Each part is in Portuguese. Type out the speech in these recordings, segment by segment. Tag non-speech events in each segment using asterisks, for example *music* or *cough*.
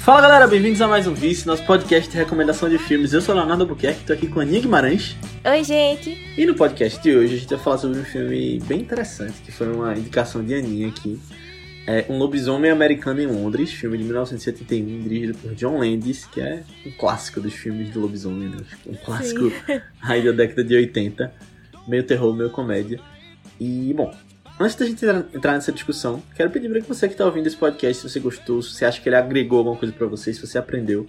Fala galera, bem-vindos a mais um Vice, nosso podcast de recomendação de filmes. Eu sou Leonardo Albuquerque, tô aqui com a Aninha Guimarães. Oi, gente. E no podcast de hoje a gente vai falar sobre um filme bem interessante, que foi uma indicação de Aninha aqui. É Um Lobisomem Americano em Londres, filme de 1971, dirigido por John Landis, que é um clássico dos filmes de lobisomem, né? Um clássico *laughs* aí da década de 80. Meio terror, meio comédia. E, bom, antes da gente entrar nessa discussão, quero pedir para você que está ouvindo esse podcast, se você gostou, se você acha que ele agregou alguma coisa para você, se você aprendeu,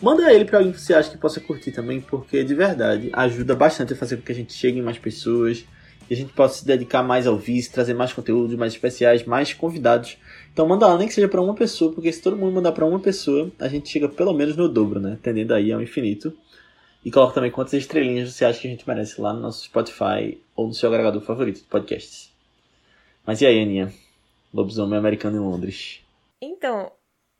manda ele para alguém que você acha que possa curtir também, porque de verdade ajuda bastante a fazer com que a gente chegue em mais pessoas e a gente possa se dedicar mais ao vice, trazer mais conteúdos mais especiais, mais convidados. Então manda lá, nem que seja para uma pessoa, porque se todo mundo mandar para uma pessoa, a gente chega pelo menos no dobro, né? Tendendo aí ao infinito. E coloca também quantas estrelinhas você acha que a gente merece lá no nosso Spotify ou no seu agregador favorito de podcasts. Mas e aí, Aninha? Lobisomem Americano em Londres. Então,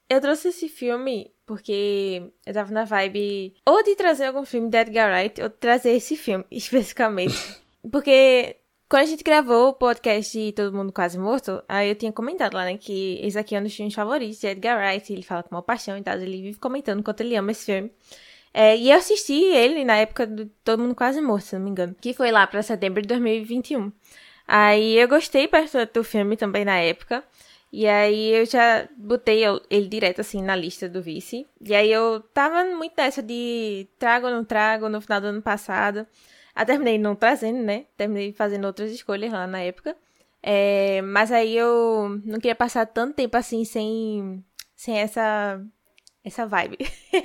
eu trouxe esse filme porque eu tava na vibe ou de trazer algum filme de Edgar Wright ou de trazer esse filme *laughs* especificamente. porque quando a gente gravou o podcast de Todo Mundo Quase Morto, aí eu tinha comentado lá, né, que esse aqui é um dos filmes favoritos de Edgar Wright, ele fala com uma paixão e tal, ele vive comentando quanto ele ama esse filme. É, e eu assisti ele na época do Todo Mundo Quase Morto, se não me engano. Que foi lá pra setembro de 2021. Aí eu gostei bastante do filme também na época. E aí eu já botei ele direto assim na lista do vice. E aí eu tava muito nessa de trago ou não trago no final do ano passado. Ah, terminei não trazendo, né? Terminei fazendo outras escolhas lá na época. É, mas aí eu não queria passar tanto tempo assim sem, sem essa essa vibe. *laughs* eu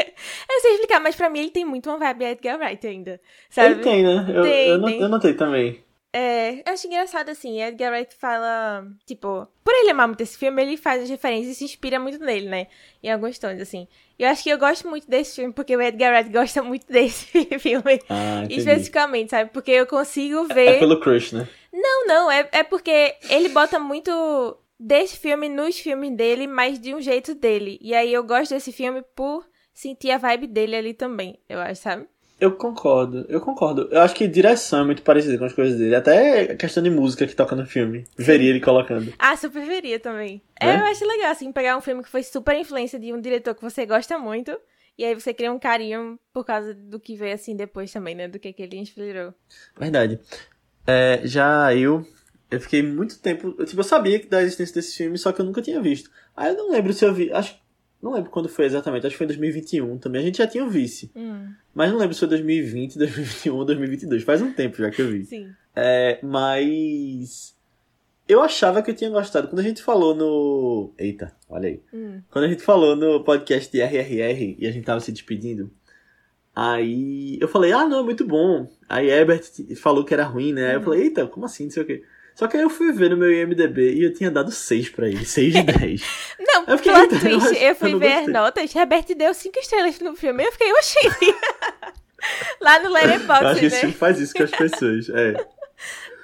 não sei explicar, mas pra mim ele tem muito uma vibe Edgar Wright ainda. Sabe? Ele tem, né? Eu, tem, eu, tem. eu notei também. É, eu acho engraçado assim, Edgar Wright fala, tipo, por ele amar muito esse filme, ele faz as referências e se inspira muito nele, né? Em alguns tons, assim. Eu acho que eu gosto muito desse filme porque o Edgar Wright gosta muito *laughs* desse filme. Ah, especificamente, sabe? Porque eu consigo ver. É, é pelo crush, né? Não, não, é, é porque ele bota muito desse filme nos filmes dele, mas de um jeito dele. E aí eu gosto desse filme por sentir a vibe dele ali também, eu acho, sabe? Eu concordo, eu concordo. Eu acho que direção é muito parecida com as coisas dele. Até a questão de música que toca no filme. Veria ele colocando. Ah, super veria também. É? Eu acho legal, assim, pegar um filme que foi super influência de um diretor que você gosta muito. E aí você cria um carinho por causa do que veio assim depois também, né? Do que, que ele inspirou. Verdade. É, já eu eu fiquei muito tempo. Eu, tipo, eu sabia da existência desse filme, só que eu nunca tinha visto. Aí eu não lembro se eu vi. Acho. Não lembro quando foi exatamente, acho que foi em 2021 também. A gente já tinha o vice. Hum. Mas não lembro se foi 2020, 2021 ou 2022. Faz um tempo já que eu vi. Sim. É, mas. Eu achava que eu tinha gostado. Quando a gente falou no. Eita, olha aí. Hum. Quando a gente falou no podcast de RRR e a gente tava se despedindo. Aí eu falei, ah, não, é muito bom. Aí Herbert falou que era ruim, né? Aí eu hum. falei, eita, como assim? Não sei o quê. Só que aí eu fui ver no meu IMDB e eu tinha dado 6 pra ele. 6 de *laughs* 10. não, eu fiquei, plot twist. Eu, eu fui eu ver as notas. Herbert deu 5 estrelas no filme. Eu fiquei, oxi. *laughs* Lá no Letterboxd, acho que esse né? filme faz isso com as pessoas. É.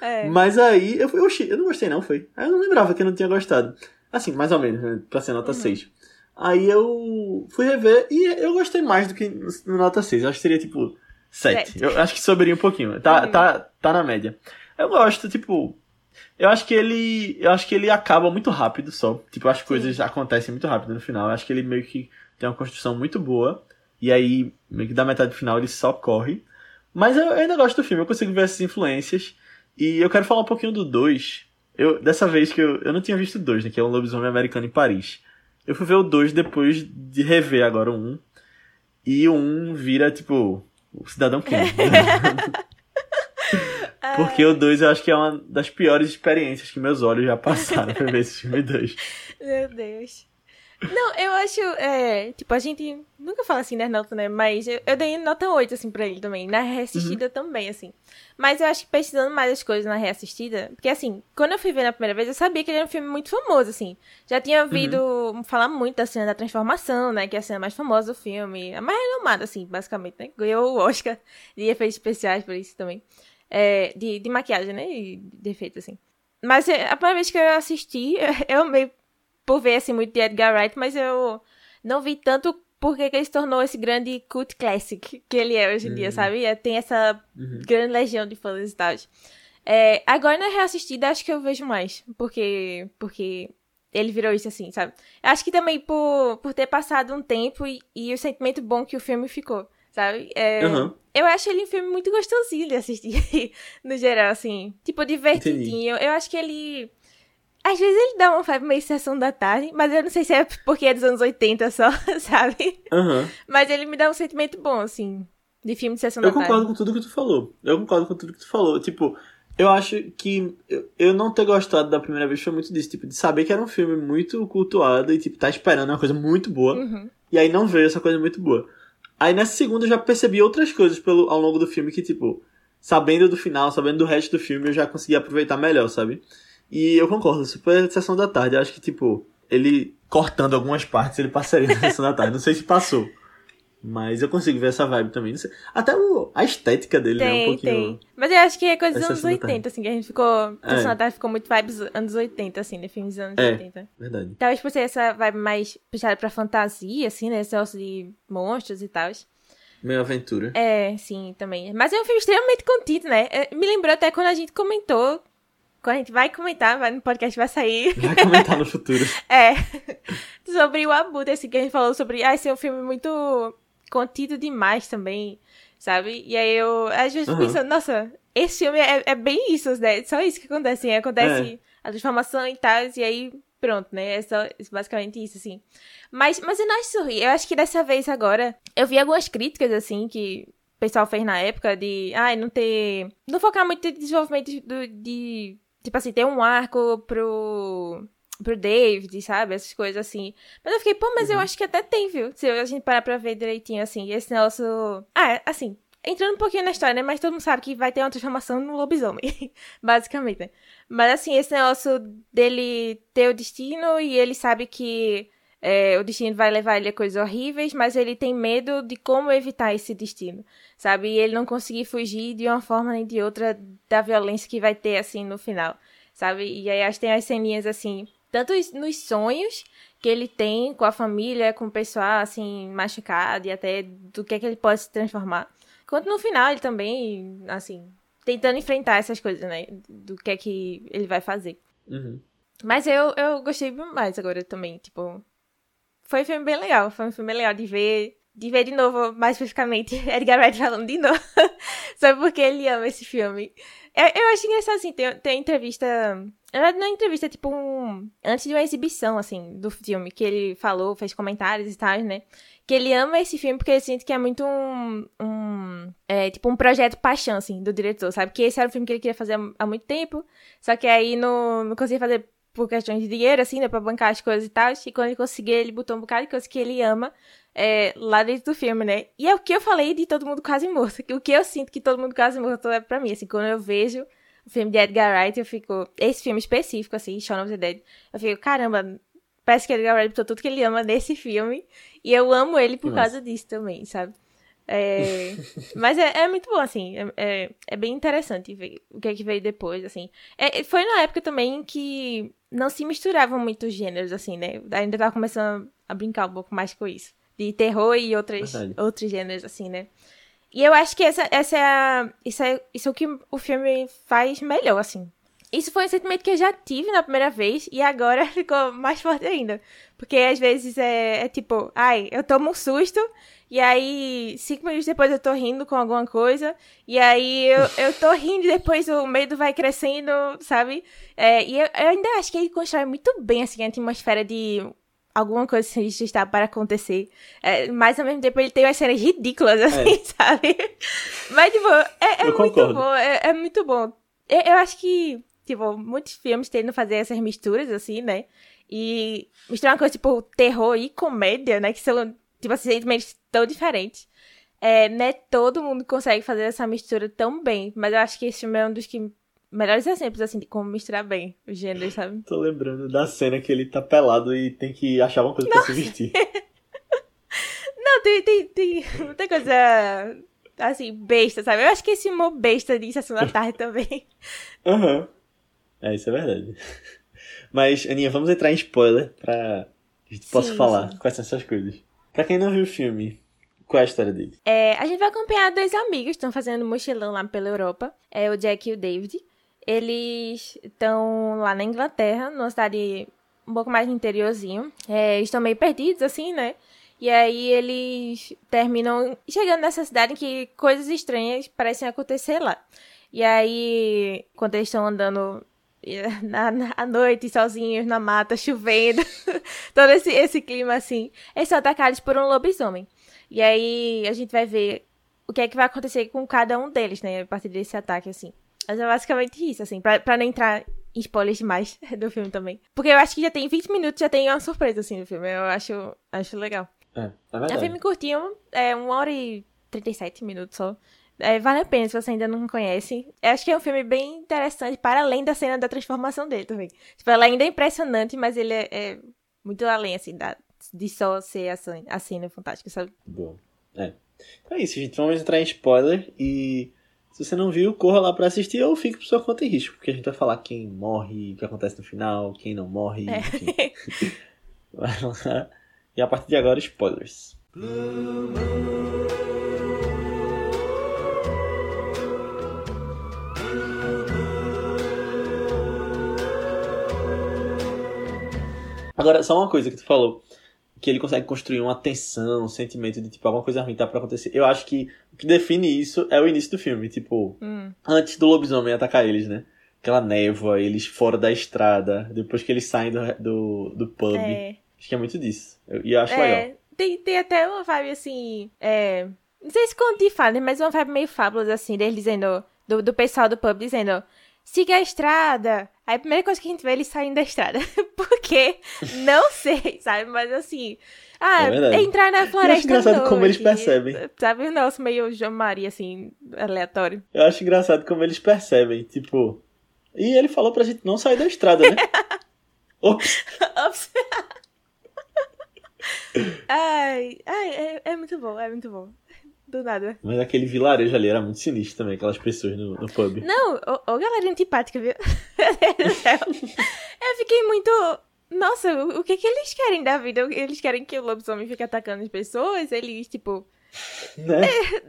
*laughs* é. Mas aí eu fui, oxi, eu não gostei não, foi. Aí eu não lembrava que eu não tinha gostado. Assim, mais ou menos, né? Pra ser nota uhum. 6. Aí eu fui rever e eu gostei mais do que no nota 6. Eu acho que seria tipo 7. 7. Eu acho que soberia um pouquinho. Tá, uhum. tá, tá na média. Eu gosto, tipo, eu acho que ele. Eu acho que ele acaba muito rápido só. Tipo, as coisas acontecem muito rápido no final. Eu acho que ele meio que tem uma construção muito boa. E aí, meio que da metade do final ele só corre. Mas eu, ainda gosto do filme, eu consigo ver essas influências. E eu quero falar um pouquinho do 2. Eu, dessa vez que eu, eu não tinha visto o 2, né? Que é um lobisomem americano em Paris. Eu fui ver o 2 depois de rever agora o 1. Um, e o 1 um vira, tipo, o Cidadão Kane. *laughs* Porque o 2 eu acho que é uma das piores experiências que meus olhos já passaram pra ver esse filme 2. *laughs* Meu Deus. Não, eu acho, é, tipo, a gente nunca fala assim nas notas, né? Mas eu, eu dei nota 8, assim, pra ele também. Na reassistida uhum. também, assim. Mas eu acho que pesquisando mais as coisas na reassistida, porque assim, quando eu fui ver na primeira vez, eu sabia que ele era um filme muito famoso, assim. Já tinha ouvido uhum. falar muito da cena da transformação, né? Que é a cena mais famosa do filme. A mais renomada, assim, basicamente, né? Ganhou o Oscar de efeitos especiais por isso também. É, de, de maquiagem, né? E de efeito, assim. Mas é, a primeira vez que eu assisti, *laughs* eu meio por ver assim muito de Edgar Wright, mas eu não vi tanto porque ele se tornou esse grande cult classic que ele é hoje em uhum. dia, sabe? Tem essa uhum. grande legião de fãs e tal. É, agora na reassistida acho que eu vejo mais, porque porque ele virou isso assim, sabe? Acho que também por, por ter passado um tempo e, e o sentimento bom que o filme ficou, sabe? É, Uhum. Eu acho ele um filme muito gostosinho de assistir, *laughs* no geral, assim. Tipo, divertidinho. Eu acho que ele. Às vezes ele dá uma vibe meio sessão da tarde, mas eu não sei se é porque é dos anos 80 só, *laughs* sabe? Aham. Mas ele me dá um sentimento bom, assim, de filme de sessão Eu da tarde. concordo com tudo que tu falou. Eu concordo com tudo que tu falou. Tipo, eu acho que eu, eu não ter gostado da primeira vez foi muito disso. Tipo, de saber que era um filme muito cultuado e, tipo, tá esperando uma coisa muito boa. Uhum. E aí não veio essa coisa muito boa. Aí nessa segunda eu já percebi outras coisas pelo, ao longo do filme que, tipo, sabendo do final, sabendo do resto do filme, eu já consegui aproveitar melhor, sabe? E eu concordo, super sessão da tarde. Eu acho que, tipo, ele cortando algumas partes, ele passaria na sessão da tarde. Não sei se passou. Mas eu consigo ver essa vibe também. Até o- a estética dele, né? Um Tem, pouquinho. tem. Mas eu acho que é coisa dos anos sessão da tarde. 80, assim, que a gente ficou. É. Tarde ficou muito vibes anos 80, assim, né? Filmes dos anos É. 80. Verdade. Talvez por ser essa vibe mais puxada pra fantasia, assim, né? Esse negócio de monstros e tal. Meio aventura. É, sim, também. Mas é um filme extremamente contido, né? É, Me lembrou até quando a gente comentou. Quando a gente vai comentar, vai no podcast vai sair. Vai comentar no *laughs* futuro. É. *laughs* sobre o Abutre, assim, que a gente falou sobre. Ah, esse é um filme muito contido demais também, sabe? E aí eu, às vezes, Aham. pensando, nossa, esse filme é, é bem isso, né? Só isso que acontece, assim, acontece a transformação e tal, e aí pronto, né? É só é basicamente isso, assim. Mas, mas eu não acho isso ruim. Eu acho que dessa vez agora, eu vi algumas críticas, assim, que o pessoal fez na época de, ai, não ter. Não focar muito no desenvolvimento do, de. Tipo assim, ter um arco pro. Pro David, sabe? Essas coisas assim. Mas eu fiquei, pô, mas eu acho que até tem, viu? Se a gente parar pra ver direitinho, assim, esse negócio. Ah, assim, entrando um pouquinho na história, né? Mas todo mundo sabe que vai ter uma transformação no lobisomem. *laughs* Basicamente, né? Mas assim, esse negócio dele ter o destino e ele sabe que é, o destino vai levar ele a coisas horríveis, mas ele tem medo de como evitar esse destino, sabe? E ele não conseguir fugir de uma forma nem de outra da violência que vai ter, assim, no final, sabe? E aí acho que tem as ceninhas, assim, tanto nos sonhos que ele tem com a família, com o pessoal, assim, machucado e até do que é que ele pode se transformar. Quanto no final ele também, assim, tentando enfrentar essas coisas, né? Do que é que ele vai fazer. Uhum. Mas eu, eu gostei mais agora também, tipo. Foi um filme bem legal. Foi um filme bem legal de ver. De ver de novo, mais especificamente, *laughs* Edgar Wright falando de novo. *laughs* Só porque ele ama esse filme. Eu, eu acho engraçado, assim, tem, tem entrevista. Verdade, não é entrevista, é tipo um. Antes de uma exibição, assim, do filme, que ele falou, fez comentários e tal, né? Que ele ama esse filme porque ele sente que é muito um. um é, tipo um projeto paixão, assim, do diretor, sabe? Que esse era um filme que ele queria fazer há, há muito tempo. Só que aí não, não conseguia fazer por questões de dinheiro, assim, né? Pra bancar as coisas e tal. E quando ele conseguiu, ele botou um bocado de coisa que ele ama é, lá dentro do filme, né? E é o que eu falei de Todo Mundo Quase Morto. O que eu sinto que Todo Mundo Quase Morto é pra mim, assim, quando eu vejo o filme de Edgar Wright, eu fico... Esse filme específico, assim, Shaun of the Dead, eu fico, caramba, parece que Edgar Wright botou tudo que ele ama nesse filme. E eu amo ele por Nossa. causa disso também, sabe? É, *laughs* mas é, é muito bom, assim. É, é, é bem interessante ver o que é que veio depois, assim. É, foi na época também que não se misturavam muitos gêneros, assim, né? Ainda tava começando a brincar um pouco mais com isso. De terror e outras, Verdade. outros gêneros, assim, né? E eu acho que essa, essa é a, isso, é, isso é o que o filme faz melhor, assim. Isso foi um sentimento que eu já tive na primeira vez e agora *laughs* ficou mais forte ainda. Porque às vezes é, é tipo, ai, eu tomo um susto e aí cinco minutos depois eu tô rindo com alguma coisa e aí eu, *laughs* eu tô rindo e depois o medo vai crescendo, sabe? É, e eu, eu ainda acho que ele constrói muito bem assim, a atmosfera de alguma coisa sinistra está para acontecer. É, mas ao mesmo tempo ele tem umas cenas ridículas, assim, *laughs* sabe? Mas, tipo, é, é muito concordo. bom, é, é muito bom. Eu, eu acho que, tipo, muitos filmes tendem a fazer essas misturas, assim, né? E misturar uma coisa tipo terror e comédia, né? Que são, tipo, assim, sentimentos tão diferentes. É, né? Todo mundo consegue fazer essa mistura tão bem. Mas eu acho que esse filme é um dos que melhores exemplos, assim, de como misturar bem os gêneros, sabe? Tô lembrando da cena que ele tá pelado e tem que achar uma coisa pra se vestir. *laughs* Não, tem, tem, tem muita coisa, assim, besta, sabe? Eu acho que esse humor besta de Sessão da Tarde *laughs* também. Aham. É, isso é verdade. Mas, Aninha, vamos entrar em spoiler pra a gente possa Sim, falar sim. quais são essas coisas. Pra quem não viu o filme, qual é a história dele? É, a gente vai acompanhar dois amigos que estão fazendo mochilão lá pela Europa. É o Jack e o David. Eles estão lá na Inglaterra, numa cidade um pouco mais interiorzinho. É, estão meio perdidos, assim, né? E aí eles terminam chegando nessa cidade em que coisas estranhas parecem acontecer lá. E aí, quando eles estão andando *laughs* na, na, à noite, sozinhos na mata, *laughs* chovendo, *laughs* todo esse, esse clima assim, eles são atacados por um lobisomem. E aí a gente vai ver o que é que vai acontecer com cada um deles, né? A partir desse ataque, assim. Mas é basicamente isso, assim, pra, pra não entrar em spoilers demais *laughs* do filme também. Porque eu acho que já tem 20 minutos, já tem uma surpresa, assim, no filme. Eu acho, acho legal. É, é verdade. É um filme curtinho, é 1 hora e 37 minutos só. É, vale a pena se você ainda não conhece. Eu acho que é um filme bem interessante, para além da cena da transformação dele também. Tipo, ela ainda é impressionante, mas ele é, é muito além, assim, da, de só ser a cena, a cena fantástica, sabe? Boa. É. Então é isso, gente. Vamos entrar em spoiler e se você não viu, corra lá para assistir ou fique por sua conta e risco, porque a gente vai falar quem morre, o que acontece no final, quem não morre, É. enfim. *laughs* vai lá. E a partir de agora, spoilers. Agora, só uma coisa que tu falou. Que ele consegue construir uma tensão, um sentimento de tipo, alguma coisa ruim tá pra acontecer. Eu acho que o que define isso é o início do filme. Tipo, Hum. antes do lobisomem atacar eles, né? Aquela névoa, eles fora da estrada, depois que eles saem do, do, do pub. É. Acho que é muito disso. Eu- E eu acho legal. É, tem, tem até uma vibe assim. É, não sei se conta de fala, mas uma vibe meio fábulas, assim, deles dizendo. Do, do pessoal do pub dizendo. Siga a estrada. Aí a primeira coisa que a gente vê é eles saindo da estrada. *laughs* Por quê? Não sei, sabe? Mas assim. Ah, É entrar na floresta. engraçado à como eles percebem. Sabe? O nosso meio João Maria, assim, aleatório. Eu acho engraçado como eles percebem, tipo. E ele falou pra gente não sair da estrada, né? *laughs* Ops! Ops. *laughs* ai, ai, é, é muito bom, é muito bom. Do nada. Mas aquele vilarejo ali era muito sinistro também, aquelas pessoas no, no pub. Não, ô, ô galera antipática, viu? *laughs* Eu fiquei muito. Nossa, o, o que que eles querem da vida? Eles querem que o lobisomem fique atacando as pessoas? Eles, tipo. Né?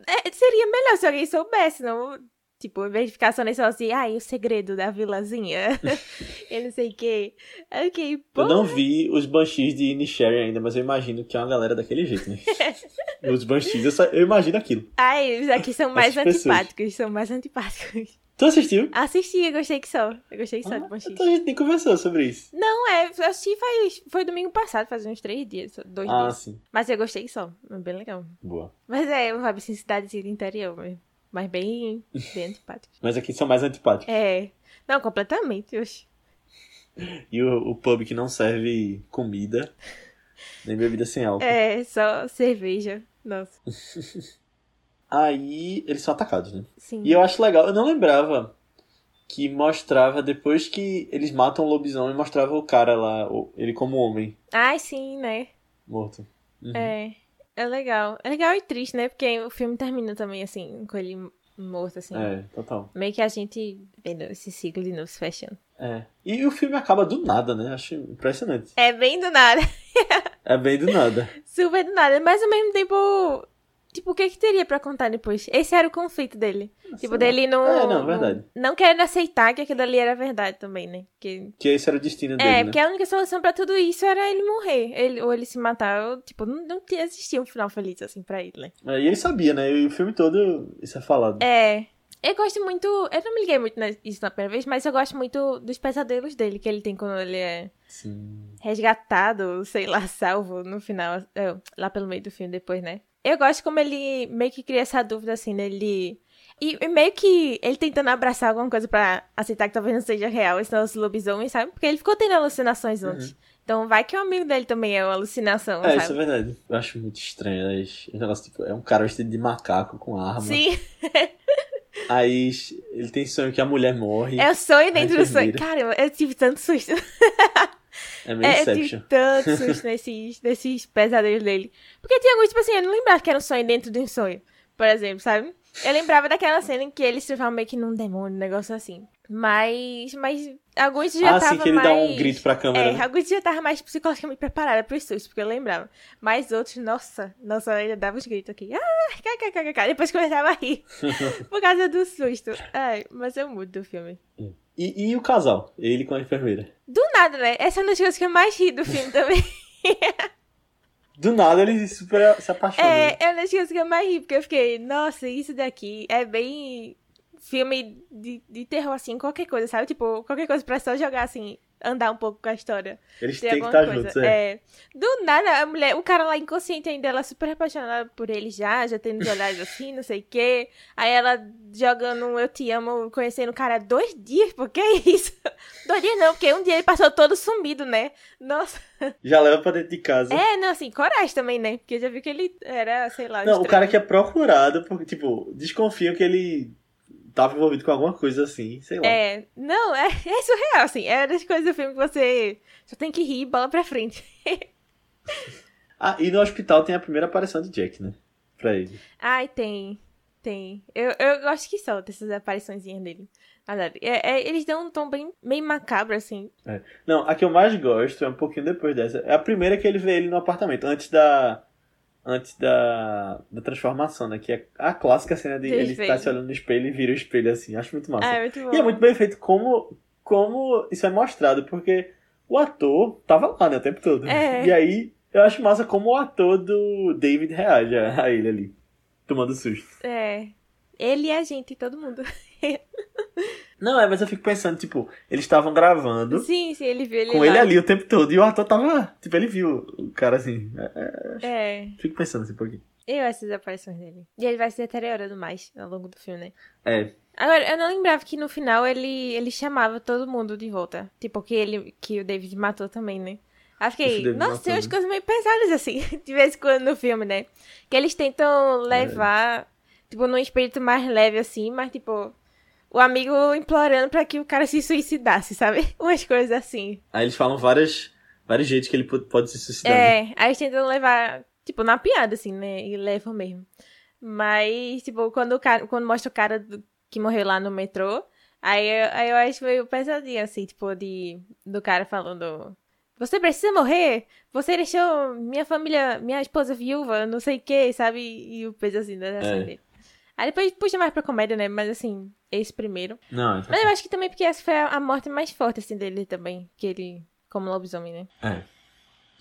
é, seria melhor se alguém soubesse, não. Tipo, em vez de ficar só nesse assim, ai, o segredo da vilazinha. *laughs* eu não sei o quê. Ok, pô. Eu não vi os Banshees de Inisherin ainda, mas eu imagino que é uma galera daquele jeito, né? *laughs* os Banshees, eu, só- eu imagino aquilo. Ai, os aqui são mais Essas pessoas. antipáticos, são mais antipáticos. Tu assistiu? Assisti, eu gostei que só. Eu gostei que só Ah, de Banshee. então a gente nem conversou sobre isso. Não, é, eu assisti faz, foi domingo passado, faz uns três dias, dois Ah, dias. sim. Mas eu gostei só, é bem legal. Boa. Mas é, uma cidadezinha do interior mesmo. Mas bem, bem antipático. Mas aqui são mais antipáticos. É, não, completamente, oxe. *laughs* E o, o pub que não serve comida, nem bebida sem álcool. É, só cerveja, nossa, *laughs* Aí eles são atacados, né? sim. E eu acho legal, eu não lembrava que mostrava, depois que eles matam o lobisomem, mostrava o cara lá, ele como homem, Ai, sim, né, morto. Uhum. é, é legal. É legal e triste, né, porque o filme termina também, assim, com ele morto, assim. É, total. Meio que a gente vendo esse ciclo de novo se fechando. É. E o filme acaba do nada, né? Acho impressionante. É bem do nada. *laughs* É bem do nada. Super do nada, mas ao mesmo tempo. Tipo, o que que teria pra contar depois? Esse era o conflito dele. tipo, lá. dele não. É, não, verdade. Não querendo aceitar que aquilo ali era verdade também, né? Que... Que esse era o destino dele, É, né? porque a única solução pra tudo isso era ele morrer. Ele, ou ele se matar. Ou, tipo, não, não tinha- existia um final feliz assim pra ele, né? É, E ele sabia, né? E o filme todo, isso é falado. É. Eu gosto muito. Eu não me liguei muito nisso na primeira vez, mas eu gosto muito dos pesadelos dele que ele tem quando ele é Sim. resgatado, sei lá, salvo no final, é, lá pelo meio do filme depois, né? Eu gosto como ele meio que cria essa dúvida assim nele. E e meio que ele tentando abraçar alguma coisa pra aceitar que talvez não seja real esse nosso lobisomem, sabe? Porque ele ficou tendo alucinações antes. Então vai que o amigo dele também é uma alucinação, É, isso é sabe? verdade. Eu acho muito estranho. né? Negócio, tipo, é um cara vestido de macaco com arma. Sim, *laughs* Aí ele tem sonho que a mulher morre. é o sonho dentro do sonho. Cara, eu tive tanto susto. *laughs* É meio É, eu tive tanto *laughs* susto nesses, nesses pesadelos dele. Porque tinha alguns, tipo assim, eu não lembrava que era um sonho dentro de um sonho, por exemplo, sabe? Eu lembrava daquela cena em que ele se transforma meio que num demônio, um negócio assim. Mas, mas alguns já Ah, estavam sim, que ele mais... dá um grito pra câmera. É, né? alguns já estavam mais psicologicamente preparados pros sustos, porque eu lembrava. Mas outros, nossa, nossa, ainda dava os gritos aqui. Ah, kkkk, depois começava a rir. *laughs* por causa do susto. Ai, mas eu mudo do filme. E, e o casal? Ele com a enfermeira? Do nada, né? Essa é uma das coisas que eu mais ri do filme também. *laughs* Do nada ele super se apaixona. É, é uma das coisas que eu mais ri, porque eu fiquei, nossa, isso daqui é bem filme de, de terror, assim, qualquer coisa, sabe? Tipo, qualquer coisa pra só jogar assim, andar um pouco com a história. Eles têm que estar coisa. juntos, é. É. Do nada, a mulher, o cara lá inconsciente ainda, ela super apaixonada por ele já, já tendo os olhares assim, não sei o quê. Aí ela jogando um Eu Te Amo, conhecendo o cara dois dias, por que isso? *laughs* Dois dias não, porque um dia ele passou todo sumido, né? Nossa. Já leva pra dentro de casa. É, não, assim, coragem também, né? Porque eu já vi que ele era, sei lá, Não, o estranho. cara que é procurado, porque, tipo, desconfiam que ele tava envolvido com alguma coisa assim, sei lá. É, não, é, *laughs* é surreal, assim. É das coisas do filme que você só tem que rir, bola pra frente. *laughs* Ah, e no hospital tem a primeira aparição de Jack, né? Pra ele. Ai, tem. Tem. Eu, eu gosto que solta essas apariçõezinhas dele. É, é, eles dão um tom bem meio macabro, assim. Não, a que eu mais gosto é um pouquinho depois dessa. É a primeira que ele vê ele no apartamento, antes da. Antes da, da transformação, né? Que é a clássica cena de ele espelho. tá se olhando no espelho e vira o espelho assim. Acho muito massa. Ah, é muito bom. E é muito bem feito como, como isso é mostrado, porque o ator tava lá, né, o tempo todo. É. E aí, eu acho massa como o ator do David reage a a ele ali, tomando susto. É. Ele e a gente, todo mundo. *laughs* Não, é, mas eu fico pensando, tipo, eles estavam gravando sim, sim, ele viu ele com lá. ele ali o tempo todo, e o ator tava, tipo, ele viu o cara assim. É, é, É. fico pensando assim um pouquinho. Eu essas aparições dele. E ele vai se deteriorando mais ao longo do filme, né? É, Agora, eu não lembrava que no final ele, ele chamava todo mundo de volta. Tipo, que ele que o David matou também, né? Aí fiquei, nossa, tem umas né? coisas meio pesadas assim, *laughs* de vez em quando no filme, né? Que eles tentam levar, tipo, num espírito mais leve assim, mas tipo, o amigo implorando pra que o cara se suicidasse, sabe? *laughs* Umas coisas assim. aí eles falam várias, vários jeitos que ele pode, se suicidar. né? É, aí eles tentam levar, tipo, na piada, assim, né? E levam mesmo. Mas, tipo, quando, o cara, quando mostra o cara do- que morreu lá no metrô, aí, eu- aí eu acho meio pesadinho, assim, tipo, de, do cara falando. Você precisa morrer? Você deixou minha família, minha esposa viúva, não sei o que, sabe? E o peso assim reação É. Aí depois puxa mais pra comédia, né? Mas assim, esse primeiro. Não, Mas eu acho que também porque essa foi a morte mais forte, assim, dele também. Que ele, como lobisomem, né? É.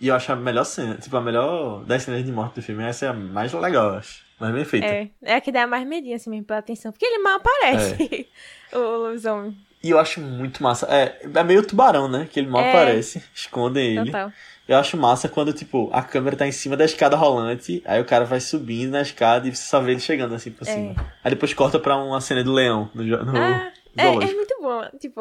E eu acho a melhor cena, tipo, a melhor das cenas de morte do filme, essa é a mais legal, eu acho. Mais bem feita. É, é a que dá mais medinho, assim, mesmo, pela atenção. Porque ele mal aparece, *laughs* o lobisomem. E eu acho muito massa. É, é meio tubarão, né? Que ele mal É. aparece, *laughs* escondem ele. Total. Eu acho massa quando, tipo, a câmera tá em cima da escada rolante, aí o cara vai subindo na escada e você só vê ele chegando assim por É. cima. Aí depois corta pra uma cena do leão no, no Ah, é, é muito bom. Tipo,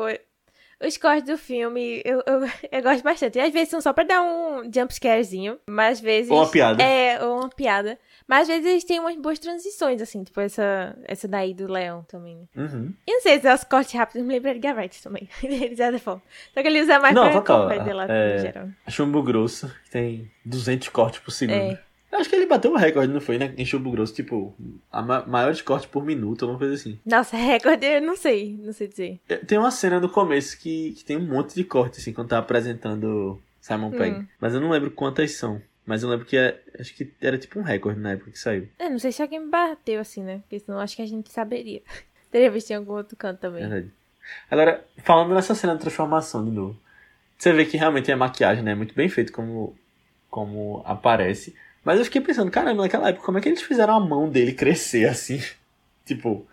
os cortes do filme, eu, eu, *laughs* eu gosto bastante. Às vezes são só pra dar um jumpscarezinho, mas às vezes... Ou uma piada. É, ou uma piada. Mas às vezes eles têm umas boas transições, assim, tipo essa, essa daí do leão também, né? Uhum. E não sei se é os cortes rápidos, me lembra de Garrett também. de certa forma. Só que ele usa mais Não, pra total. comédia lá, É. no geral. Chumbo grosso, que tem 200 cortes por segundo. É. Eu acho que ele bateu o recorde, não foi, né? Em chumbo grosso, tipo, a ma maiores cortes por minuto, alguma coisa assim. Nossa, *laughs* recorde, eu não sei, não sei dizer. É, Tem uma cena no começo que, que tem um monte de corte, assim, quando tá apresentando Simon Pegg. Hum. Mas eu não lembro quantas são. Mas eu lembro que é, acho que era tipo um recorde na época que saiu. Eu não sei se alguém bateu assim, né? Porque senão acho que a gente saberia. *laughs* Teria visto em algum outro canto também. Verdade. Agora, falando nessa cena de transformação de novo, você vê que realmente a maquiagem né, é muito bem feita como, como aparece. Mas eu fiquei pensando, caramba, naquela época, como é que eles fizeram a mão dele crescer assim? *laughs* tipo,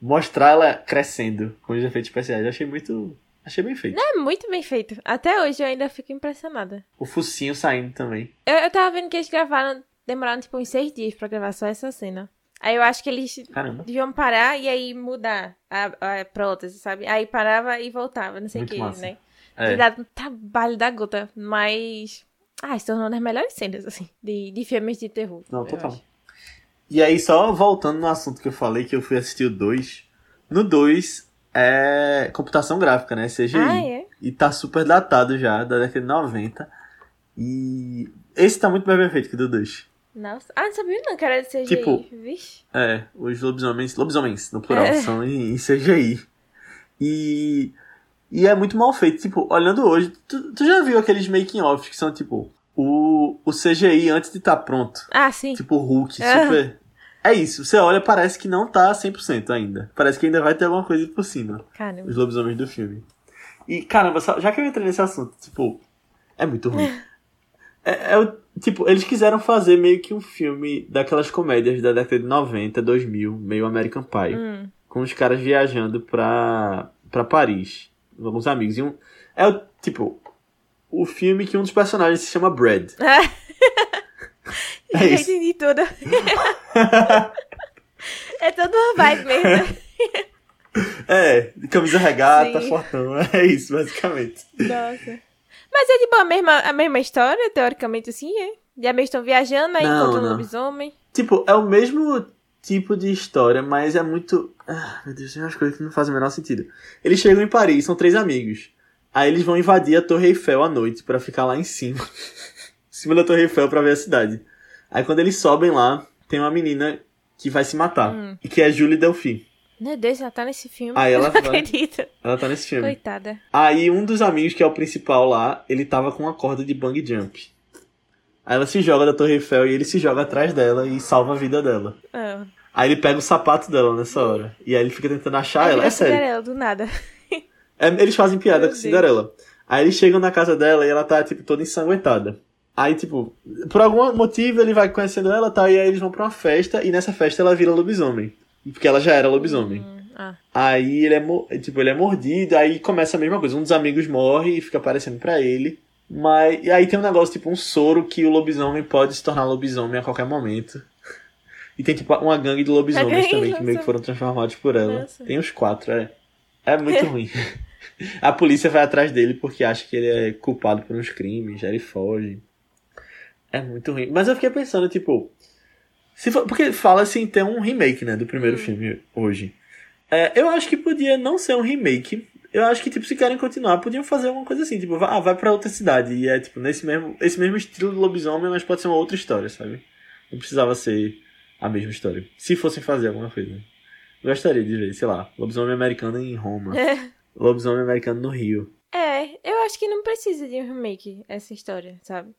mostrar ela crescendo com os efeitos especiais. Eu achei muito. Achei bem feito. É muito bem feito. Até hoje eu ainda fico impressionada. O focinho saindo também. Eu, eu tava vendo que eles gravaram, demoraram tipo uns seis dias pra gravar só essa cena. Aí eu acho que eles Caramba. deviam parar e aí mudar a, a prótese, sabe? Aí parava e voltava, não sei o que, massa. né? É. Um trabalho da gota, mas. Ah, se tornou uma das melhores cenas, assim, de, de filmes de terror. Não, total. acho. E aí, só voltando no assunto que eu falei, que eu fui assistir o 2. No 2 é computação gráfica, né? CGI. Ah, é? E tá super datado já, da década de 90. E esse tá muito mais bem feito que o do 2. Nossa. Ah, não sabia não que era de CGI. Tipo- Vixe. É, os lobisomens, lobisomens no plural, É. são em, em CGI. E, e é muito mal feito. Tipo, olhando hoje, tu, tu já viu aqueles making-offs que são tipo o, o CGI antes de estar pronto? Ah, sim. Tipo Hulk, Ah. super. é isso. Você olha, parece que não tá 100% ainda. Parece que ainda vai ter alguma coisa por cima. Caramba. Os lobisomens do filme. E, caramba, já que eu entrei nesse assunto, tipo, é muito ruim. *laughs* É, é tipo, eles quiseram fazer meio que um filme daquelas comédias da década de 90, 2000, meio American Pie. Hum. Com os caras viajando pra, pra Paris. Alguns amigos. E um, é o, tipo, o filme que um dos personagens se chama Brad. *laughs* É Já isso. entendi tudo. *laughs* é toda uma vibe mesmo. É, camisa regata, Sim. fortão. É isso, basicamente. Nossa. Mas é tipo a mesma, a mesma história, teoricamente assim, é? De amigos estão viajando, aí Não, encontram um lobisomem. Tipo, é o mesmo tipo de história, mas é muito. Ah, meu Deus, tem umas coisas que não fazem o menor sentido. Eles chegam em Paris, são três amigos. Aí eles vão invadir a Torre Eiffel à noite pra ficar lá em cima. *laughs* em cima da Torre Eiffel pra ver a cidade. Aí quando eles sobem lá, tem uma menina que vai se matar. Hum. E que é Julie Delphi. Meu Deus, ela tá nesse filme. Aí ela *laughs* Não acredito. Ela tá nesse filme. Coitada. Aí um dos amigos, que é o principal lá, ele tava com uma corda de bang jump. Aí ela se joga da Torre Eiffel e ele se joga atrás dela e salva a vida dela. Ah. Aí ele pega o sapato dela nessa hora. E aí ele fica tentando achar Aí ela. vira É sério. Cinderela, do nada. É, eles fazem piada Meu com Deus. Cinderela. Aí eles chegam na casa dela e ela tá, tipo, toda ensanguentada. Aí, tipo, por algum motivo ele vai conhecendo ela, tá? E aí eles vão pra uma festa e nessa festa ela vira lobisomem. Porque ela já era lobisomem. Hum, ah. Aí ele é, tipo, ele é mordido, aí começa a mesma coisa. Um dos amigos morre e fica aparecendo pra ele. Mas e aí tem um negócio, tipo, um soro que o lobisomem pode se tornar lobisomem a qualquer momento. E tem, tipo, uma gangue de lobisomens de *laughs* também, que meio que foram transformados por ela. Nossa. Tem os quatro, é. É muito *laughs* ruim. A polícia vai atrás dele porque acha que ele é culpado por uns crimes, aí ele foge. É muito ruim. Mas eu fiquei pensando, tipo. Se for, porque fala-se em ter um remake, né, do primeiro filme hoje. É, eu acho que podia não ser um remake. Eu acho que, tipo, se querem continuar, podiam fazer uma coisa assim, tipo, ah, vai pra outra cidade. E é, tipo, nesse mesmo, esse mesmo estilo de lobisomem, mas pode ser uma outra história, sabe? Não precisava ser a mesma história. Se fossem fazer alguma coisa. Eu gostaria de ver, sei lá, lobisomem americano em Roma. Lobisomem americano no Rio. É, eu acho que não precisa de um remake essa história, sabe?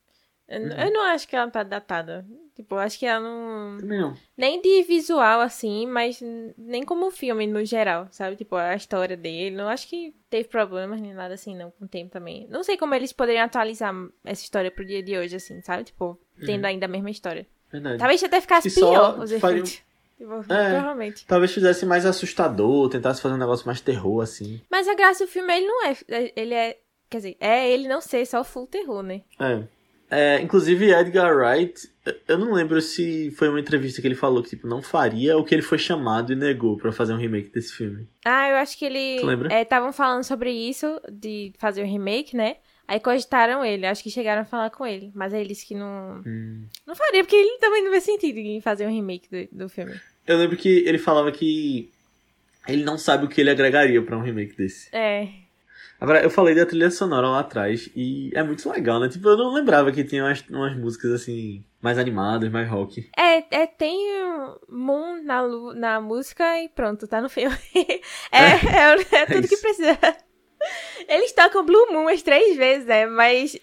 Eu, Uhum. eu não acho que ela tá datada. Tipo, eu acho que ela não. Também não. Nem de visual, assim, mas nem como filme no geral, sabe? Tipo, a história dele. Não acho que teve problemas nem nada assim, não, com o tempo também. Não sei como eles poderiam atualizar essa história pro dia de hoje, assim, sabe? Tipo, tendo ainda a mesma história. Verdade. Talvez até ficasse Se só pior os efeitos. Tipo, É. provavelmente. Talvez fizesse mais assustador, tentasse fazer um negócio mais terror, assim. Mas a graça do filme, ele não é. Ele é. Quer dizer, é ele não ser só full terror, né? É. É, inclusive, Edgar Wright, eu não lembro se foi uma entrevista que ele falou que tipo, não faria ou que ele foi chamado e negou pra fazer um remake desse filme. Ah, eu acho que ele. Tu lembra? Estavam falando sobre isso, de fazer o remake, né? Aí cogitaram ele, acho que chegaram a falar com ele. Mas aí ele disse que não. Hum. Não faria, porque ele também não vê sentido em fazer um remake do, do filme. Eu lembro que ele falava que ele não sabe o que ele agregaria pra um remake desse. É. Agora, eu falei da trilha sonora lá atrás e é muito legal, né? Tipo, eu não lembrava que tinha umas, umas músicas assim, mais animadas, mais rock. É, é tem Moon na, na música e pronto, tá no filme. *laughs* é, é, é tudo que isso. precisa. Eles tocam Blue Moon umas três vezes, né? Mas,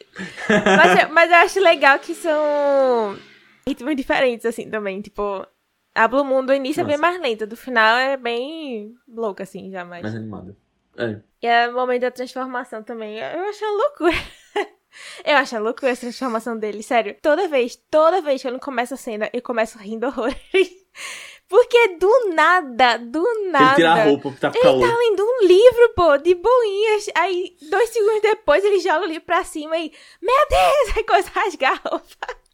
mas, eu- mas eu acho legal que são ritmos diferentes, assim, também. Tipo, a Blue Moon do início é bem Nossa. mais lenta, do final é bem louca, assim, já mais. Mais animada. É. E é o momento da transformação também. Eu acho uma loucura. *laughs* Eu acho uma loucura essa transformação dele, sério. Toda vez, toda vez que eu não começo a cena, eu começo rindo horrores. Porque do nada, do nada. Ele tira a roupa porque tá com Ele calor. tá lendo um livro, pô, de boinhas. Aí, dois segundos depois, ele joga o livro pra cima e. Meu Deus! Aí começa a rasgar a roupa.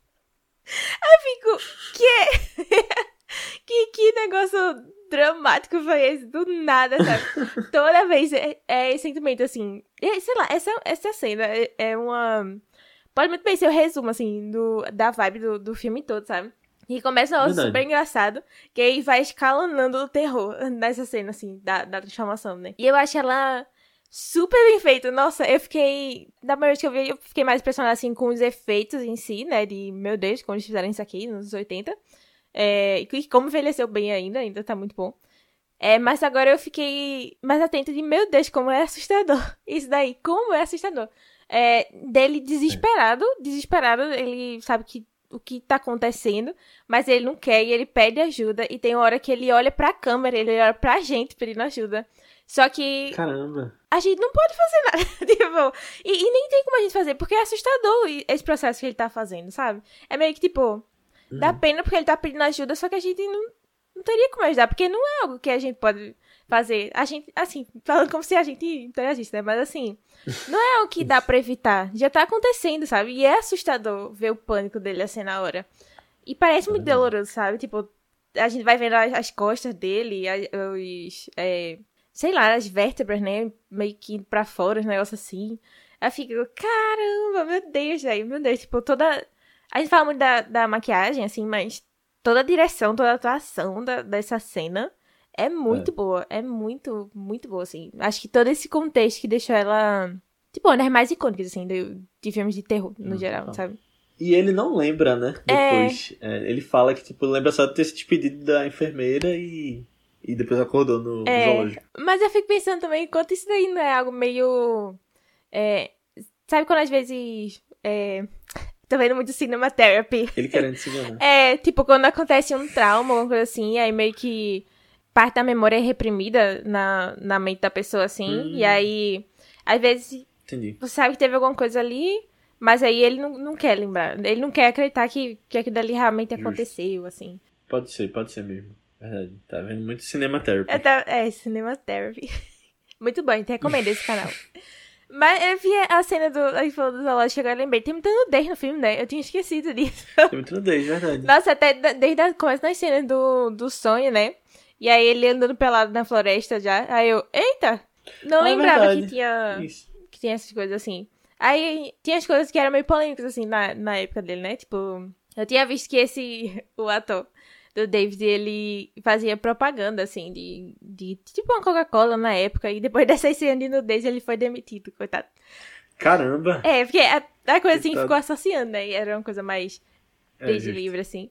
Eu fico. Que? *laughs* que, que negócio dramático foi esse? Do nada, sabe? *laughs* Toda vez é, é esse sentimento assim. E, sei lá, essa, essa cena é, é uma. Pode muito bem ser o resumo, assim, do, da vibe do, do filme todo, sabe? E começa um Verdade. super engraçado, que aí vai escalonando o terror nessa cena, assim, da, da transformação, né? E eu acho ela super bem feita. Nossa, eu fiquei. Da vez que eu vi, eu fiquei mais impressionada, assim, com os efeitos em si, né? De, meu Deus, como eles fizeram isso aqui nos 80. É, e como envelheceu bem ainda, ainda tá muito bom. É, mas agora eu fiquei mais atenta de, meu Deus, como é assustador. *laughs* Isso daí, como é assustador. É, dele desesperado, desesperado, ele sabe que o que tá acontecendo, mas ele não quer e ele pede ajuda. E tem uma hora que ele olha pra câmera, ele olha pra gente pedindo ajuda. Só que Caramba. a gente não pode fazer *laughs* nada. tipo, e, e nem tem como a gente fazer, porque é assustador esse processo que ele tá fazendo, sabe? É meio que tipo, dá pena porque ele tá pedindo ajuda, só que a gente não, não teria como ajudar, porque não é algo que a gente pode fazer. A gente, assim, falando como se a gente interagisse, né? Mas assim, não é algo que dá pra evitar. Já tá acontecendo, sabe? E é assustador ver o pânico dele assim na hora. E parece muito doloroso, sabe? Tipo, a gente vai vendo as, as costas dele, os. é, sei lá, as vértebras, né? Meio que indo pra fora, os negócios assim. Aí fica, caramba, meu Deus, velho, meu Deus. Tipo, toda. A gente fala muito da, da maquiagem, assim, mas toda a direção, toda a atuação da, dessa cena é muito É. boa. É muito, muito boa, assim. Acho que todo esse contexto que deixou ela. Tipo, uma das mais icônicas, assim, de, de filmes de terror, no Hum, geral, total. sabe? E ele não lembra, né? É. Depois. É, ele fala que, tipo, lembra só de ter se despedido da enfermeira e. E depois acordou no, É. zoológico. Mas eu fico pensando também, enquanto isso daí não é algo meio. É, sabe quando às vezes. É, tô vendo muito cinema therapy. Ele querendo se enganar. *laughs* É, tipo, quando acontece um trauma, alguma coisa assim, aí meio que parte da memória é reprimida na, na mente da pessoa, assim. Hum. E aí, às vezes, Entendi. você sabe que teve alguma coisa ali, mas aí ele não, não quer lembrar. Ele não quer acreditar que, que aquilo ali realmente Justo. aconteceu, assim. Pode ser, pode ser mesmo. Verdade. Tá vendo muito cinema therapy. É, tá- é cinema therapy. *laughs* Muito bom, a gente recomenda esse canal. Mas eu vi a cena do. Aí falou do zoológico, agora eu lembrei. Tem muita nudez no filme, né? Eu tinha esquecido disso. Tem muito nudez, verdade. Nossa, até desde a começo das cenas do, do sonho, né? E aí ele andando pelado na floresta já. Aí eu, eita! Não Ah, lembrava verdade. que tinha, Isso. que tinha essas coisas assim. Aí tinha as coisas que eram meio polêmicas, assim, na, na época dele, né? Tipo, eu tinha visto que esse, *laughs* o ator do David, ele fazia propaganda, assim, de, de tipo uma Coca-Cola na época. E depois *laughs* dessas cenas de nudez, ele foi demitido, coitado. Caramba! É, porque a, a coisa assim Coitado. ficou associando, né? E era uma coisa mais É, page justo. livre, assim.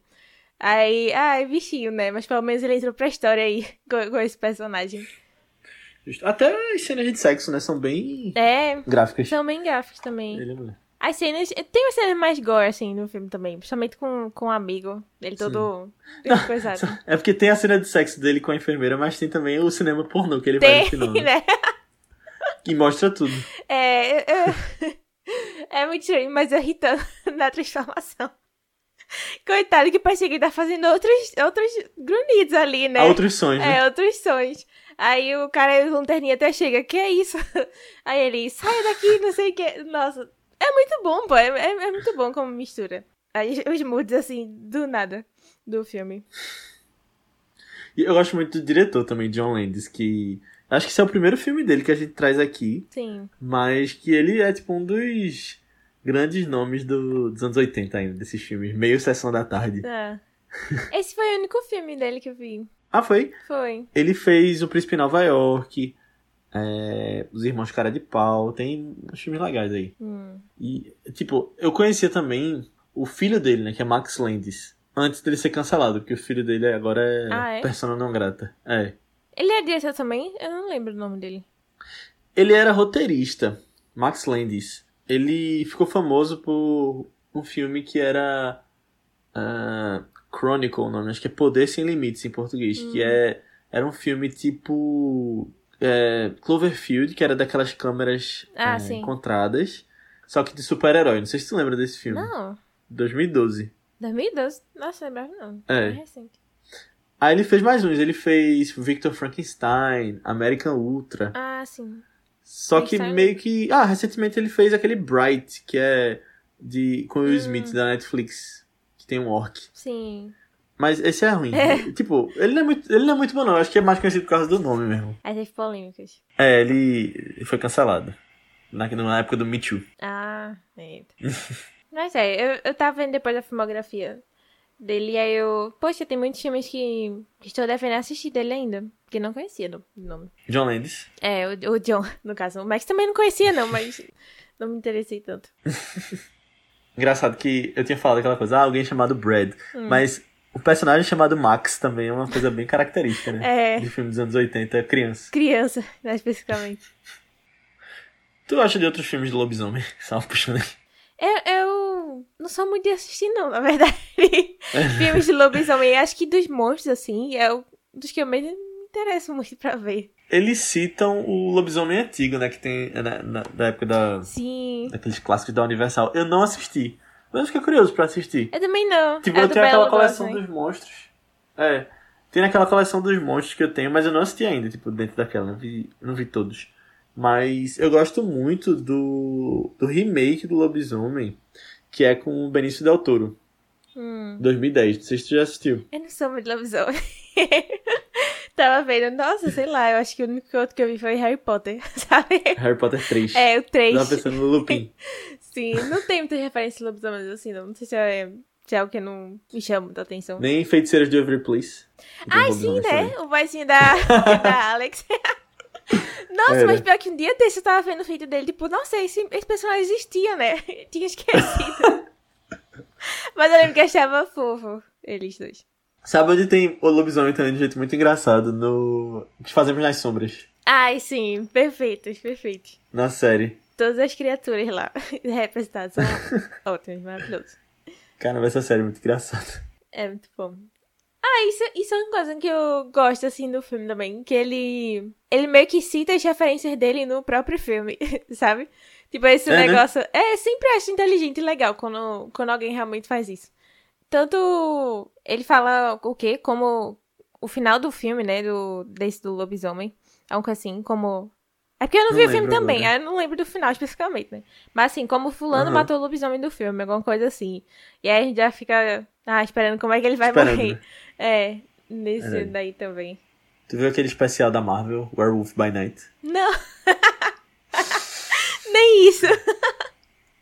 Aí, ai, bichinho, né? Mas pelo menos ele entrou pra história aí *laughs* com, com esse personagem. Até as cenas de sexo, né? São bem É, gráficas. são bem gráficos também. Ele é. As cenas. Tem umas cenas mais gore, assim, no filme também. Principalmente com, com o amigo. Ele todo. *laughs* todo coisado. É porque tem a cena de sexo dele com a enfermeira, mas tem também o cinema pornô que ele vai no Tem, final. Né? né? Que mostra tudo. É. eu- *laughs* É muito estranho, mas eu ri tanto na transformação. *laughs* Coitado, que parecia que ele tá fazendo outros, outros grunhidos ali, né? Outros sonhos, né? É, outros sons. Aí o cara, o lanterninha até chega, que é isso? *laughs* Aí ele, sai daqui, não sei o que. Nossa, é muito bom, pô. É, é, é muito bom como mistura. Aí *laughs* os moods, assim, do nada, do filme. E eu gosto muito do diretor também, John Landis, que. Acho que esse é o primeiro filme dele que a gente traz aqui, Sim. mas que ele é tipo um dos grandes nomes do- dos anos 80 ainda, desses filmes, meio sessão da tarde. É. Esse foi o único filme dele que eu vi. Ah, foi? Foi. Ele fez O Príncipe em Nova York, é, Os Irmãos Cara de Pau, tem uns filmes legais aí. Hum. E, tipo, eu conhecia também o filho dele, né, que é Max Landis, antes dele ser cancelado, porque o filho dele agora é, Ah, é? persona não grata. É. Ele é diretor também? Eu não lembro o nome dele. Ele era roteirista, Max Landis. Ele ficou famoso por um filme que era ah, Chronicle, o nome, acho que é Poder Sem Limites em português, Hum. que é era um filme tipo é, Cloverfield, que era daquelas câmeras Ah, é, encontradas, só que de super-herói. Não sei se tu lembra desse filme. Não. 2012. 2012? Nossa, lembrava não. É. É recente. Aí ele fez mais uns, ele fez Victor Frankenstein, American Ultra. Ah, sim. Só que meio que. Ah, recentemente ele fez aquele Bright, que é de com o Will Hum. Smith da Netflix, que tem um orc. Sim. Mas esse é ruim. É. *laughs* Tipo, ele não, é muito, ele não é muito bom, não. Eu acho que é mais conhecido por causa do nome mesmo. Aí teve polêmicas. É, ele ele foi cancelado. Na, na época do Me Too. Ah, eita. *laughs* Mas é, eu, eu tava vendo depois da filmografia dele, aí eu. Poxa, tem muitos filmes que, estou devendo assistir dele ainda. Porque não conhecia o nome. John Landis. É, o, o John, *laughs* no caso. O Max também não conhecia, não, mas não me interessei tanto. *laughs* Engraçado que eu tinha falado aquela coisa, ah, alguém chamado Brad. Hum. Mas o personagem chamado Max também é uma coisa bem característica, né? *laughs* É. De filme dos anos 80, criança. Criança, né, especificamente. Tu acha de outros filmes de lobisomem? Só puxando aqui. Eu, eu não não sou muito de assistir, não, na verdade. *laughs* Filmes de lobisomem, acho que dos monstros, assim, é um dos que eu menos me interesso muito pra ver. Eles citam o lobisomem antigo, né? Que tem na, na, da época da, Sim. daqueles clássicos da Universal. Eu não assisti. Mas eu fiquei curioso pra assistir. Eu também não. Tipo, é eu tenho aquela Bela coleção dos monstros. É. Tem aquela coleção dos monstros que eu tenho, mas eu não assisti ainda, tipo, dentro daquela. Não vi, não vi todos. Mas eu gosto muito do, do remake do Lobisomem, que é com o Benício Del Toro, Hum, 2010. Não sei se tu já assistiu. eu não sou muito de lobisomem. *laughs* Tava vendo, nossa, sei lá, eu acho que o único outro que eu vi foi Harry Potter, *laughs* sabe? Harry Potter 3. É, o 3. Tava pensando no Lupin. *laughs* Sim, não tem muita referência de lobisomens assim, não. Não sei se é, se é algo que não me chama muita atenção. Nem Feiticeiras de Waverly Place. Ai, sim, lobisomem né? também. O vozinho da, da Alex. Nossa, Era. mas pior que um dia desse eu tava vendo o vídeo dele, tipo, nossa, esse, esse personagem existia, né? *laughs* Tinha esquecido. *laughs* mas eu lembro que eu achava fofo, eles dois. Sabe onde tem o lobisomem também de um jeito muito engraçado? No. Que fazemos nas sombras. Ai, sim, perfeitos, perfeitos. Na série. Todas as criaturas lá *laughs* representadas são ótimas, maravilhosos. Cara, essa série é muito engraçada. É muito bom. Ah, isso, isso é uma coisa que eu gosto, assim, do filme também. Que ele... Ele meio que cita as referências dele no próprio filme, *laughs* sabe? Tipo, esse É, né? negócio... É, sempre acho inteligente e legal quando, quando alguém realmente faz isso. Tanto... Ele fala o quê? Como o final do filme, né? Do, desse do lobisomem. Algo assim, como... É porque eu não, Não vi o filme lembro também, agora. aí eu não lembro do final especificamente, né? Mas assim, como fulano Aham. matou o lobisomem do filme, alguma coisa assim. E aí a gente já fica ah, esperando como é que ele vai Esperando, morrer. Né? É, nesse Verdade. daí também. Tu viu aquele especial da Marvel, Werewolf by Night? Não! *laughs* Nem isso!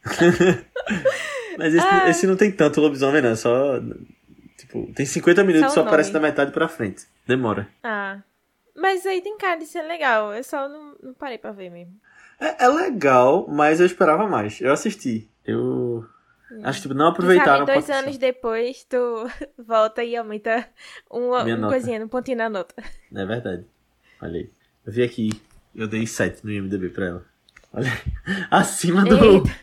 *laughs* Mas esse, Ah. esse não tem tanto lobisomem, não. é Só. Tipo, tem 50 minutos, Só só aparece da metade pra frente. Demora. Ah. Mas aí tem cara de ser legal. Eu só não, não parei pra ver mesmo. É, é legal, mas eu esperava mais. Eu assisti. Eu. Acho que tipo, não aproveitaram sabe dois anos depois tu *laughs* volta e aumenta uma, uma coisinha, um pontinho na nota. É verdade. Olha aí. Eu vi aqui. Eu dei 7 no IMDB pra ela. Olha aí. *laughs* Acima do. *laughs*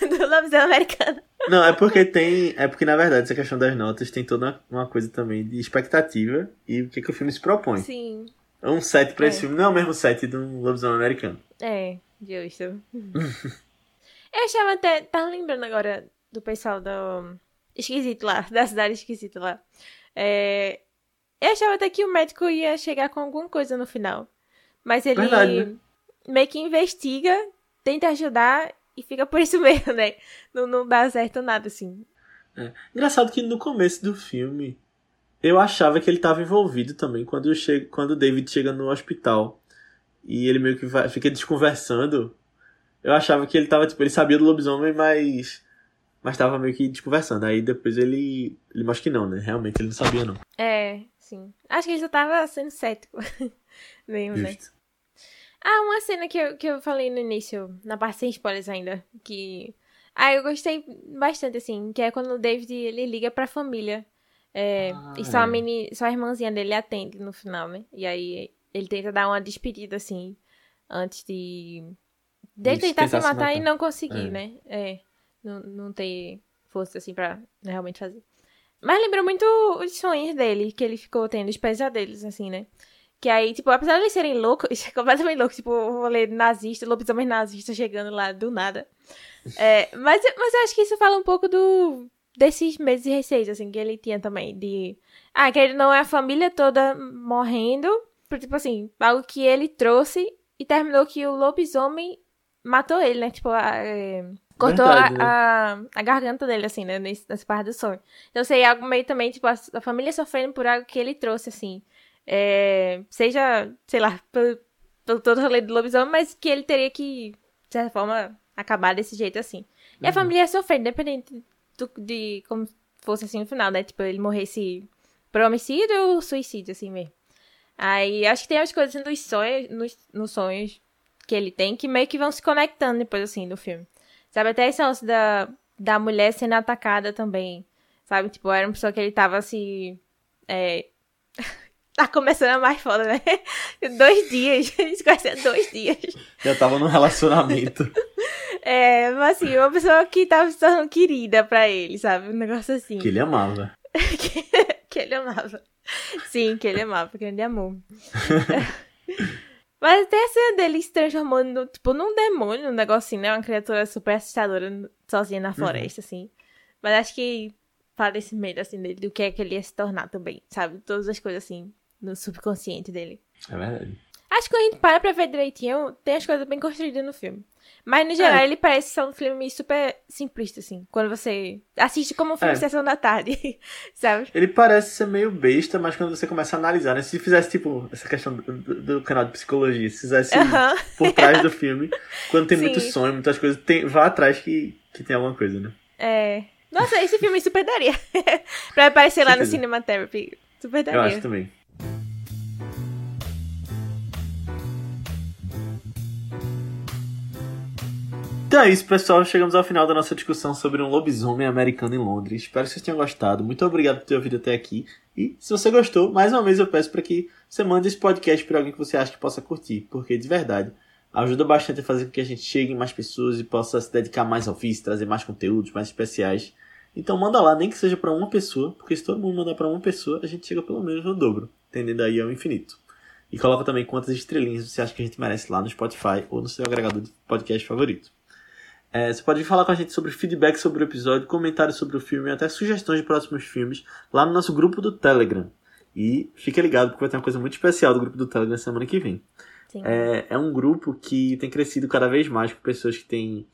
Do lobisomem americano. Não, é porque tem. É porque, na verdade, essa questão das notas tem toda uma coisa também de expectativa e o que, que o filme se propõe. Sim. Um 7 pra esse É. filme não é o mesmo 7 de um lobisomem americano. É, justo. Eu achava até. Tava lembrando agora do pessoal do. Esquisito lá, *laughs* da cidade esquisita lá. É, eu achava até que o médico ia chegar com alguma coisa no final. Mas ele Verdade, né? meio que investiga, tenta ajudar e fica por isso *laughs* mesmo, né? Não, não dá certo nada, assim. Engraçado que no começo do filme eu achava que ele estava envolvido também quando, che... quando o David chega no hospital e ele meio que vai... fica desconversando. Eu achava que ele tava, tipo, ele sabia do lobisomem, mas. Mas tava meio que desconversando. Aí depois ele. Ele mostra que não, né? Realmente ele não sabia, não. É, sim. Acho que ele já tava sendo cético. *laughs* mesmo, né? Ah, uma cena que eu, que eu falei no início, na parte sem spoilers ainda, que... Ah, eu gostei bastante, assim, que é quando o David, ele liga pra família. É, Ah, e só a, é. meni, só a irmãzinha dele atende no final, né? E aí ele tenta dar uma despedida, assim, antes de... Dele De tentar se se matar, e matar. não conseguir, É. né? É, não, não ter força, assim, pra realmente fazer. Mas lembrou muito os sonhos dele, que ele ficou tendo, os pesadelos, assim, né? Que aí, tipo, apesar de eles serem loucos, *laughs* completamente loucos, tipo, o rolê nazista, lobisomem nazista chegando lá do nada. É, mas, mas eu acho que isso fala um pouco do desses medos e receios, assim, que ele tinha também. De. Ah, que ele não é a família toda morrendo. Por, tipo assim, algo que ele trouxe e terminou que o lobisomem matou ele, né? Tipo, a- é, cortou Verdade, a, né? a, a garganta dele, assim, né? Nesse, nessa parte do sonho. Então, sei, algo meio também, tipo, a, a família sofrendo por algo que ele trouxe, assim. É, seja, sei lá, pelo, pelo todo o rolê do lobisomem, mas que ele teria que, de certa forma, acabar desse jeito assim. E a família ia sofrer, independente do, de como fosse assim no final, né? Tipo, ele morresse por homicídio ou suicídio, assim mesmo. Aí acho que tem as coisas assim, dos sonhos, nos, nos sonhos que ele tem que meio que vão se conectando depois, assim, do filme. Sabe, até esse lance da, da mulher sendo atacada também. Sabe, tipo, era uma pessoa que ele tava se. É... *laughs* tá começando a mais foda, né? *laughs* Dois dias. Eles conhecem há dois dias. Já tava num relacionamento. *laughs* É, mas assim, uma pessoa que tava se tornando querida pra ele, sabe? Um negócio assim. Que ele amava. que, que ele amava. Sim, que ele amava, grande amor. Mas tem a cena dele se transformando, tipo, num demônio, um negocinho, né? Uma criatura super assustadora, sozinha na floresta, uhum. assim. Mas acho que fala esse medo, assim, dele, do que é que ele ia se tornar também, sabe? Todas as coisas, assim, no subconsciente dele. É verdade. Acho que quando a gente para pra ver direitinho, tem as coisas bem construídas no filme. Mas, no geral, é. ele parece ser um filme super simplista, assim. Quando você assiste como um filme é. Sessão da Tarde, *laughs* sabe? Ele parece ser meio besta, mas quando você começa a analisar, né? Se fizesse, tipo, essa questão do, do, canal de psicologia, se fizesse *laughs* por trás do filme, quando tem muito sonho, muitas coisas, tem, vá atrás que, que tem alguma coisa, né? É. Nossa, esse filme super daria *laughs* pra aparecer lá no Cinema Therapy. Super daria. Eu acho também. Então é isso, pessoal. Chegamos ao final da nossa discussão sobre um lobisomem americano em Londres. Espero que vocês tenham gostado. Muito obrigado por ter ouvido até aqui. E se você gostou, mais uma vez eu peço para que você mande esse podcast para alguém que você acha que possa curtir, porque de verdade ajuda bastante a fazer com que a gente chegue em mais pessoas e possa se dedicar mais ao ofício, trazer mais conteúdos mais especiais. Então manda lá, nem que seja para uma pessoa, porque se todo mundo mandar para uma pessoa, a gente chega pelo menos no dobro, tendendo aí ao infinito. E coloca também quantas estrelinhas você acha que a gente merece lá no Spotify ou no seu agregador de podcast favorito. É, você pode falar com a gente sobre feedback sobre o episódio, comentários sobre o filme, até sugestões de próximos filmes lá no nosso grupo do Telegram. E fica ligado porque vai ter uma coisa muito especial do grupo do Telegram semana que vem. É, é, um grupo que tem crescido cada vez mais com pessoas que têm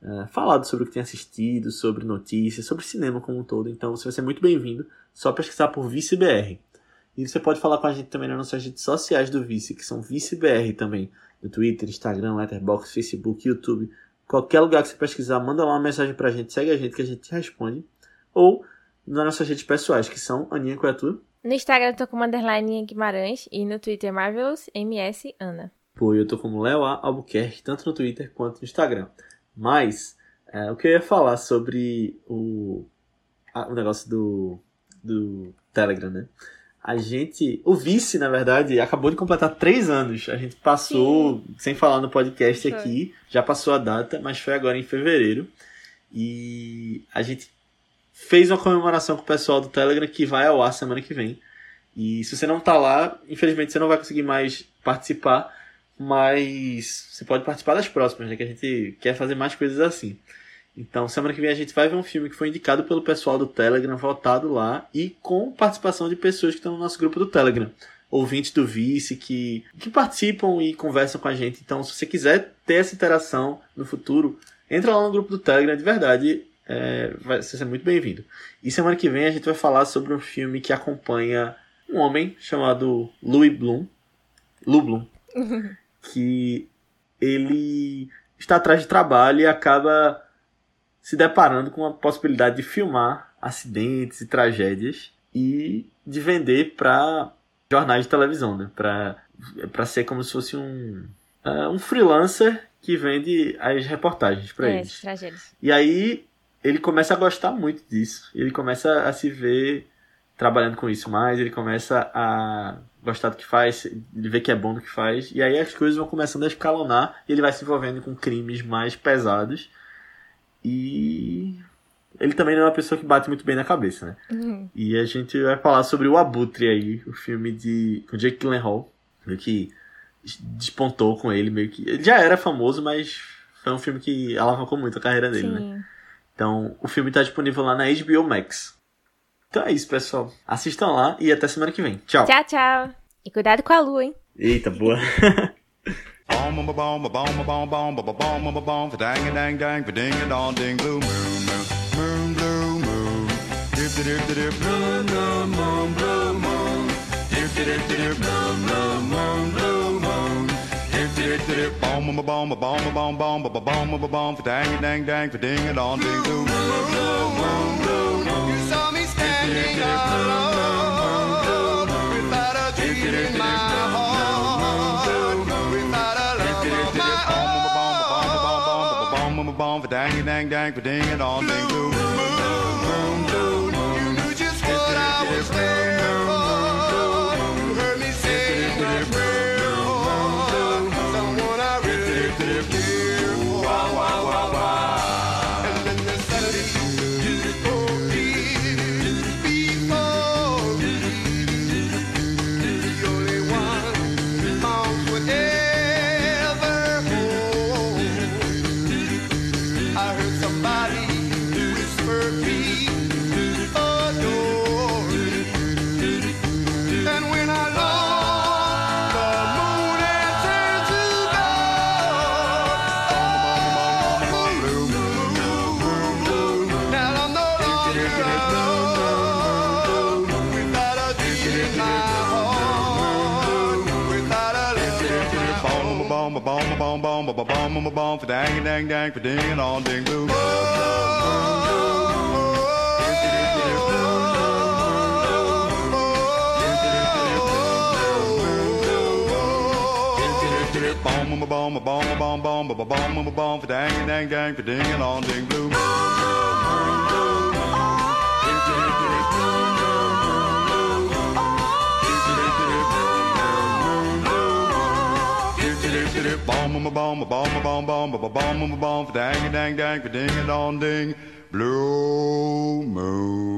é, falado sobre o que têm assistido, sobre notícias, sobre cinema como um todo. Então você vai ser muito bem-vindo. Só pesquisar por ViceBR. E você pode falar com a gente também nas nossas redes sociais do Vice, que são ViceBR também. No Twitter, Instagram, Letterboxd, Facebook, YouTube. Qualquer lugar que você pesquisar, manda lá uma mensagem pra gente, segue a gente que a gente responde. Ou nas nossas redes pessoais, que são Aninha, qual é a tua? No Instagram eu tô como underline Guimarães e no Twitter Marvelous MS Ana. Pô, eu tô como Leo A. Albuquerque, tanto no Twitter quanto no Instagram. Mas, é, o que eu ia falar sobre o, a, o negócio do, do Telegram, né? A gente. O vice, na verdade, acabou de completar três anos. A gente passou, Sim. sem falar no podcast foi. aqui, já passou a data, mas foi agora em fevereiro. E a gente fez uma comemoração com o pessoal do Telegram que vai ao ar semana que vem. E se você não tá lá, infelizmente você não vai conseguir mais participar, mas você pode participar das próximas, né? Que a gente quer fazer mais coisas assim. Então, semana que vem a gente vai ver um filme que foi indicado pelo pessoal do Telegram, votado lá, e com participação de pessoas que estão no nosso grupo do Telegram. Ouvintes do Vice que, que participam e conversam com a gente. Então, se você quiser ter essa interação no futuro, entra lá no grupo do Telegram, de verdade, é, vai ser muito bem-vindo. E semana que vem a gente vai falar sobre um filme que acompanha um homem chamado Louis Bloom. Lou Bloom. *laughs* que ele está atrás de trabalho e acaba se deparando com a possibilidade de filmar acidentes e tragédias e de vender para jornais de televisão, né? Para ser como se fosse um, uh, um freelancer que vende as reportagens para é, eles. Tragédias. E aí ele começa a gostar muito disso. Ele começa a se ver trabalhando com isso mais, ele começa a gostar do que faz, ele vê que é bom do que faz, e aí as coisas vão começando a escalonar e ele vai se envolvendo com crimes mais pesados e ele também não é uma pessoa que bate muito bem na cabeça, né? Uhum. E a gente vai falar sobre o Abutre aí, o filme de com Jake Gyllenhaal, meio que despontou com ele, meio que ele já era famoso, mas foi um filme que alavancou muito a carreira dele, né? Sim. né? Então, o filme está disponível lá na HBO Max. Então é isso, pessoal. Assistam lá e até semana que vem. Tchau. Tchau, tchau. E cuidado com a lua, hein? Eita, boa. *laughs* Ding dang dang ding a dong ding blue moon moon moon blue moon dip dip dip blue moon moon blue moon dip dip dip blue moon moon blue moon dip dip dip bom bom bom bom bom bom bom bom bom bom dang dang dang ding a dong ding blue moon blue moon blue moon you saw me standing alone dong, ba dang dang dang, ba ding it dong, ding boom, boom, boom, boom, boom. You knew just what I was doing. on my bone for dang dang dang for ding and all ding boom. Bomb, bomb, bomb, bomb, bomb, bomb, bomb, bomb, for dang, dang, dang, for ding, and all ding, blue. Bom, bom, bom, bom, bom, bom, bom, bom, bom, bom, dang, dang, dang, ding, dong, ding, blue moon.